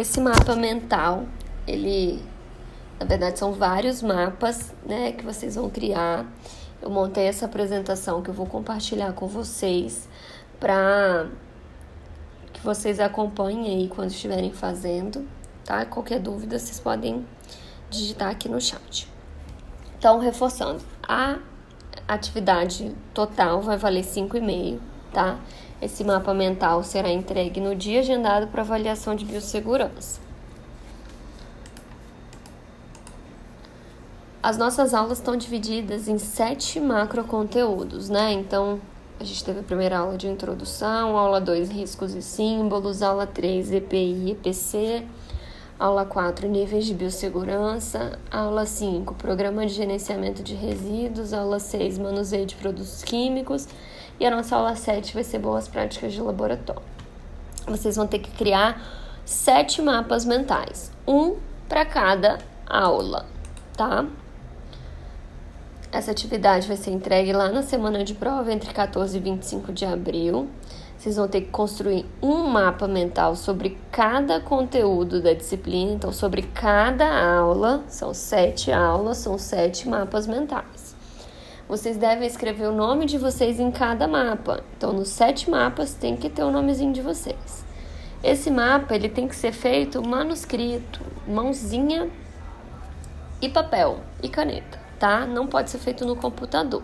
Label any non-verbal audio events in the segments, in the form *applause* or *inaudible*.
esse mapa mental, ele na verdade são vários mapas, né, que vocês vão criar. Eu montei essa apresentação que eu vou compartilhar com vocês para que vocês acompanhem aí quando estiverem fazendo, tá? Qualquer dúvida vocês podem digitar aqui no chat. Então, reforçando, a atividade total vai valer 5,5, tá? Esse mapa mental será entregue no dia agendado para avaliação de biossegurança. As nossas aulas estão divididas em sete macro conteúdos, né? Então, a gente teve a primeira aula de introdução, aula 2, riscos e símbolos, aula 3, EPI e EPC, aula 4, níveis de biossegurança, aula 5, programa de gerenciamento de resíduos, aula 6, manuseio de produtos químicos e a nossa aula 7 vai ser boas práticas de laboratório. Vocês vão ter que criar sete mapas mentais, um para cada aula, tá? Essa atividade vai ser entregue lá na semana de prova, entre 14 e 25 de abril. Vocês vão ter que construir um mapa mental sobre cada conteúdo da disciplina, então sobre cada aula, são sete aulas, são sete mapas mentais. Vocês devem escrever o nome de vocês em cada mapa. Então, nos sete mapas tem que ter o nomezinho de vocês. Esse mapa ele tem que ser feito manuscrito, mãozinha e papel e caneta tá? Não pode ser feito no computador.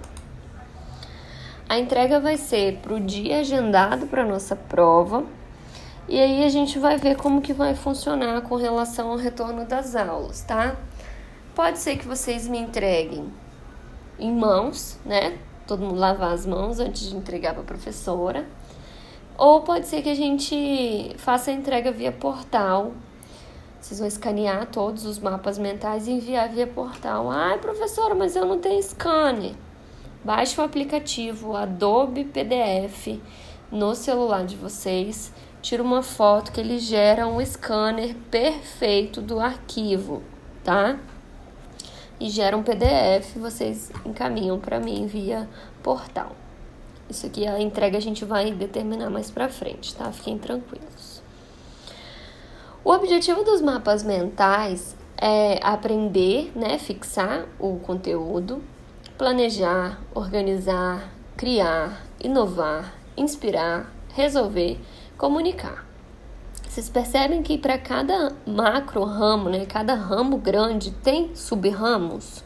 A entrega vai ser para o dia agendado para nossa prova. E aí a gente vai ver como que vai funcionar com relação ao retorno das aulas, tá? Pode ser que vocês me entreguem em mãos, né? Todo mundo lavar as mãos antes de entregar para a professora. Ou pode ser que a gente faça a entrega via portal vocês vão escanear todos os mapas mentais e enviar via portal. Ai, professora, mas eu não tenho scanner. Baixe o aplicativo Adobe PDF no celular de vocês, tira uma foto que ele gera um scanner perfeito do arquivo, tá? E gera um PDF, vocês encaminham para mim via portal. Isso aqui a entrega a gente vai determinar mais para frente, tá? Fiquem tranquilos. O objetivo dos mapas mentais é aprender, né, fixar o conteúdo, planejar, organizar, criar, inovar, inspirar, resolver, comunicar. Vocês percebem que para cada macro ramo, né, cada ramo grande tem sub-ramos?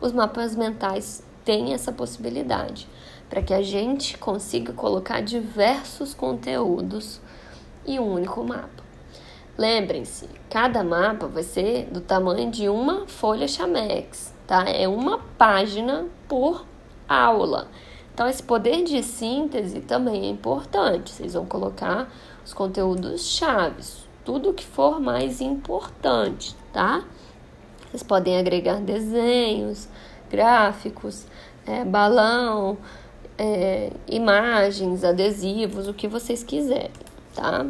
Os mapas mentais têm essa possibilidade para que a gente consiga colocar diversos conteúdos em um único mapa. Lembrem-se, cada mapa vai ser do tamanho de uma folha Chamex, tá? É uma página por aula. Então, esse poder de síntese também é importante. Vocês vão colocar os conteúdos chaves, tudo que for mais importante, tá? Vocês podem agregar desenhos, gráficos, é, balão, é, imagens, adesivos, o que vocês quiserem, tá?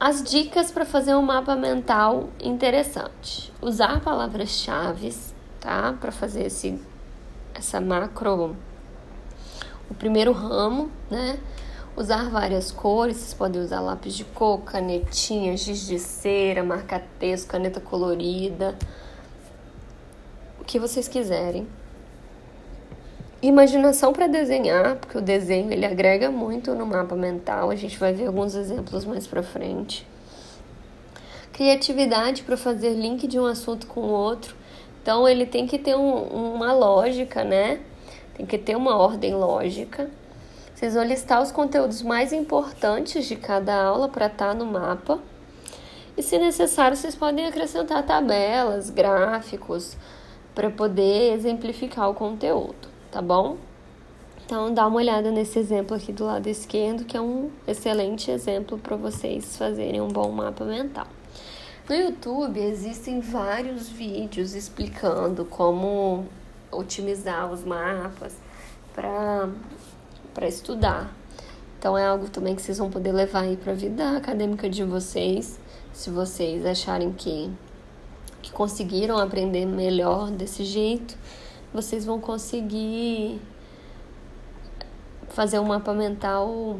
As dicas para fazer um mapa mental interessante. Usar palavras-chave, tá? Para fazer esse essa macro o primeiro ramo, né? Usar várias cores, vocês podem usar lápis de cor, canetinha, giz de cera, marca-texto, caneta colorida, o que vocês quiserem. Imaginação para desenhar, porque o desenho ele agrega muito no mapa mental. A gente vai ver alguns exemplos mais para frente. Criatividade para fazer link de um assunto com o outro. Então ele tem que ter um, uma lógica, né? Tem que ter uma ordem lógica. Vocês vão listar os conteúdos mais importantes de cada aula para estar tá no mapa. E se necessário, vocês podem acrescentar tabelas, gráficos para poder exemplificar o conteúdo tá bom? Então, dá uma olhada nesse exemplo aqui do lado esquerdo, que é um excelente exemplo para vocês fazerem um bom mapa mental. No YouTube existem vários vídeos explicando como otimizar os mapas para estudar. Então é algo também que vocês vão poder levar aí para a vida acadêmica de vocês, se vocês acharem que, que conseguiram aprender melhor desse jeito vocês vão conseguir fazer um mapa mental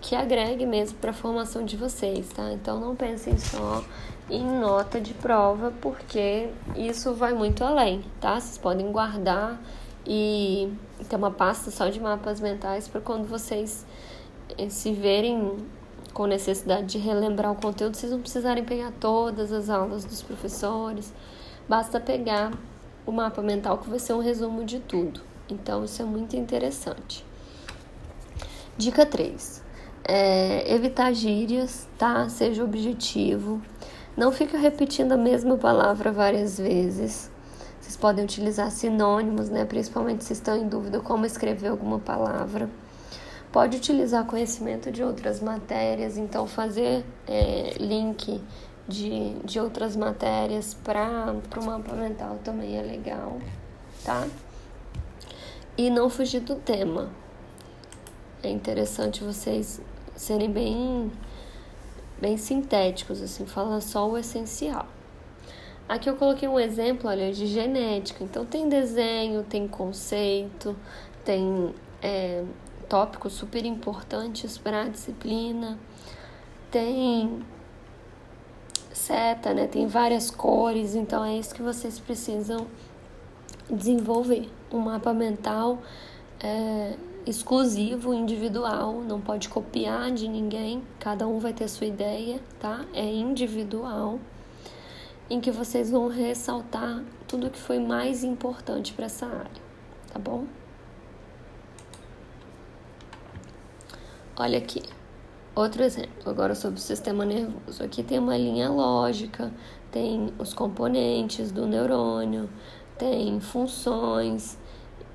que agregue mesmo para a formação de vocês, tá? Então não pensem só em nota de prova, porque isso vai muito além, tá? Vocês podem guardar e ter uma pasta só de mapas mentais para quando vocês eh, se verem com necessidade de relembrar o conteúdo, vocês não precisarem pegar todas as aulas dos professores, basta pegar o mapa mental que vai ser um resumo de tudo. Então isso é muito interessante. Dica 3 é, evitar gírias, tá? Seja objetivo. Não fica repetindo a mesma palavra várias vezes. Vocês podem utilizar sinônimos, né? Principalmente se estão em dúvida como escrever alguma palavra. Pode utilizar conhecimento de outras matérias, então fazer é, link de, de outras matérias para o mapa mental também é legal, tá? E não fugir do tema. É interessante vocês serem bem, bem sintéticos, assim, falar só o essencial. Aqui eu coloquei um exemplo, olha, de genética. Então tem desenho, tem conceito, tem é, tópicos super importantes para a disciplina, tem seta, né? Tem várias cores, então é isso que vocês precisam desenvolver. Um mapa mental é, exclusivo, individual, não pode copiar de ninguém, cada um vai ter sua ideia, tá? É individual, em que vocês vão ressaltar tudo que foi mais importante para essa área, tá bom? Olha aqui, outro exemplo, agora sobre o sistema nervoso. Aqui tem uma linha lógica, tem os componentes do neurônio, tem funções,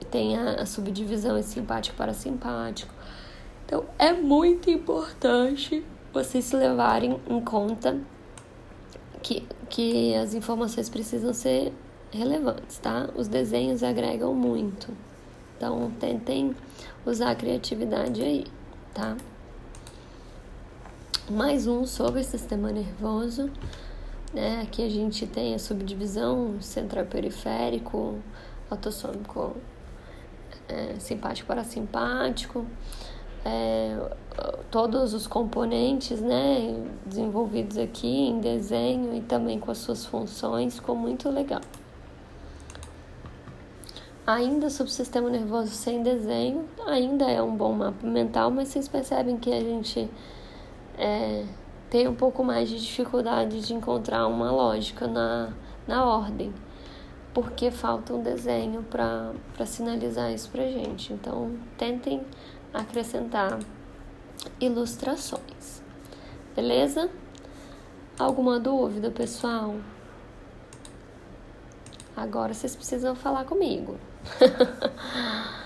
tem a, a subdivisão em simpático para simpático. Então é muito importante vocês levarem em conta que, que as informações precisam ser relevantes, tá? Os desenhos agregam muito. Então tentem usar a criatividade aí, tá? Mais um sobre o sistema nervoso. Né? Aqui a gente tem a subdivisão central periférico, autossômico é, simpático parasimpático, é, todos os componentes né, desenvolvidos aqui em desenho e também com as suas funções, ficou muito legal. Ainda subsistema nervoso sem desenho, ainda é um bom mapa mental, mas vocês percebem que a gente é, tem um pouco mais de dificuldade de encontrar uma lógica na, na ordem porque falta um desenho para sinalizar isso para gente. Então, tentem acrescentar ilustrações. Beleza? Alguma dúvida, pessoal? Agora vocês precisam falar comigo. *laughs*